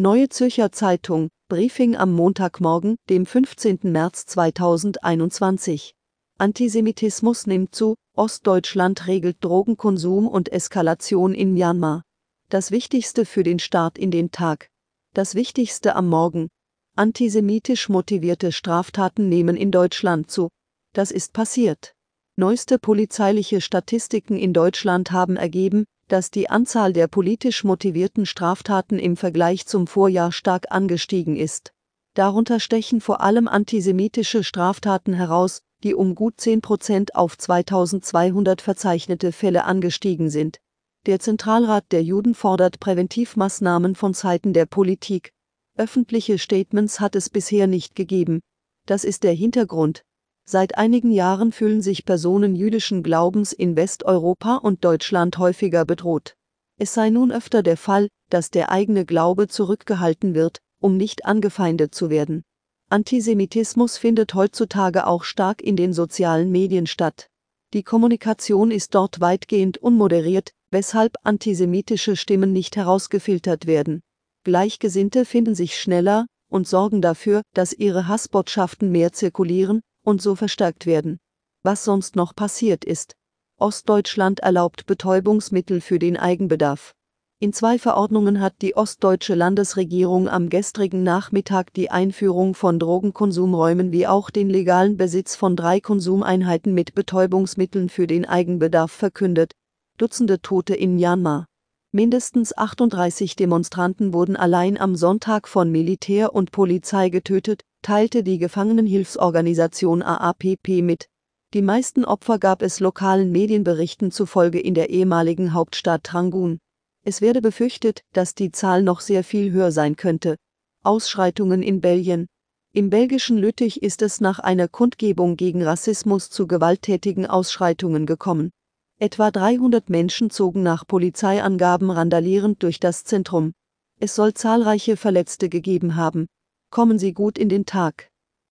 Neue Zürcher Zeitung, Briefing am Montagmorgen, dem 15. März 2021. Antisemitismus nimmt zu, Ostdeutschland regelt Drogenkonsum und Eskalation in Myanmar. Das Wichtigste für den Start in den Tag. Das Wichtigste am Morgen. Antisemitisch motivierte Straftaten nehmen in Deutschland zu. Das ist passiert. Neueste polizeiliche Statistiken in Deutschland haben ergeben, dass die Anzahl der politisch motivierten Straftaten im Vergleich zum Vorjahr stark angestiegen ist. Darunter stechen vor allem antisemitische Straftaten heraus, die um gut 10 Prozent auf 2200 verzeichnete Fälle angestiegen sind. Der Zentralrat der Juden fordert Präventivmaßnahmen von Seiten der Politik. Öffentliche Statements hat es bisher nicht gegeben. Das ist der Hintergrund. Seit einigen Jahren fühlen sich Personen jüdischen Glaubens in Westeuropa und Deutschland häufiger bedroht. Es sei nun öfter der Fall, dass der eigene Glaube zurückgehalten wird, um nicht angefeindet zu werden. Antisemitismus findet heutzutage auch stark in den sozialen Medien statt. Die Kommunikation ist dort weitgehend unmoderiert, weshalb antisemitische Stimmen nicht herausgefiltert werden. Gleichgesinnte finden sich schneller und sorgen dafür, dass ihre Hassbotschaften mehr zirkulieren und so verstärkt werden. Was sonst noch passiert ist. Ostdeutschland erlaubt Betäubungsmittel für den Eigenbedarf. In zwei Verordnungen hat die ostdeutsche Landesregierung am gestrigen Nachmittag die Einführung von Drogenkonsumräumen wie auch den legalen Besitz von drei Konsumeinheiten mit Betäubungsmitteln für den Eigenbedarf verkündet. Dutzende Tote in Myanmar. Mindestens 38 Demonstranten wurden allein am Sonntag von Militär und Polizei getötet, teilte die Gefangenenhilfsorganisation AAPP mit. Die meisten Opfer gab es lokalen Medienberichten zufolge in der ehemaligen Hauptstadt Rangoon. Es werde befürchtet, dass die Zahl noch sehr viel höher sein könnte. Ausschreitungen in Belgien. Im belgischen Lüttich ist es nach einer Kundgebung gegen Rassismus zu gewalttätigen Ausschreitungen gekommen. Etwa 300 Menschen zogen nach Polizeiangaben randalierend durch das Zentrum. Es soll zahlreiche Verletzte gegeben haben. Kommen Sie gut in den Tag.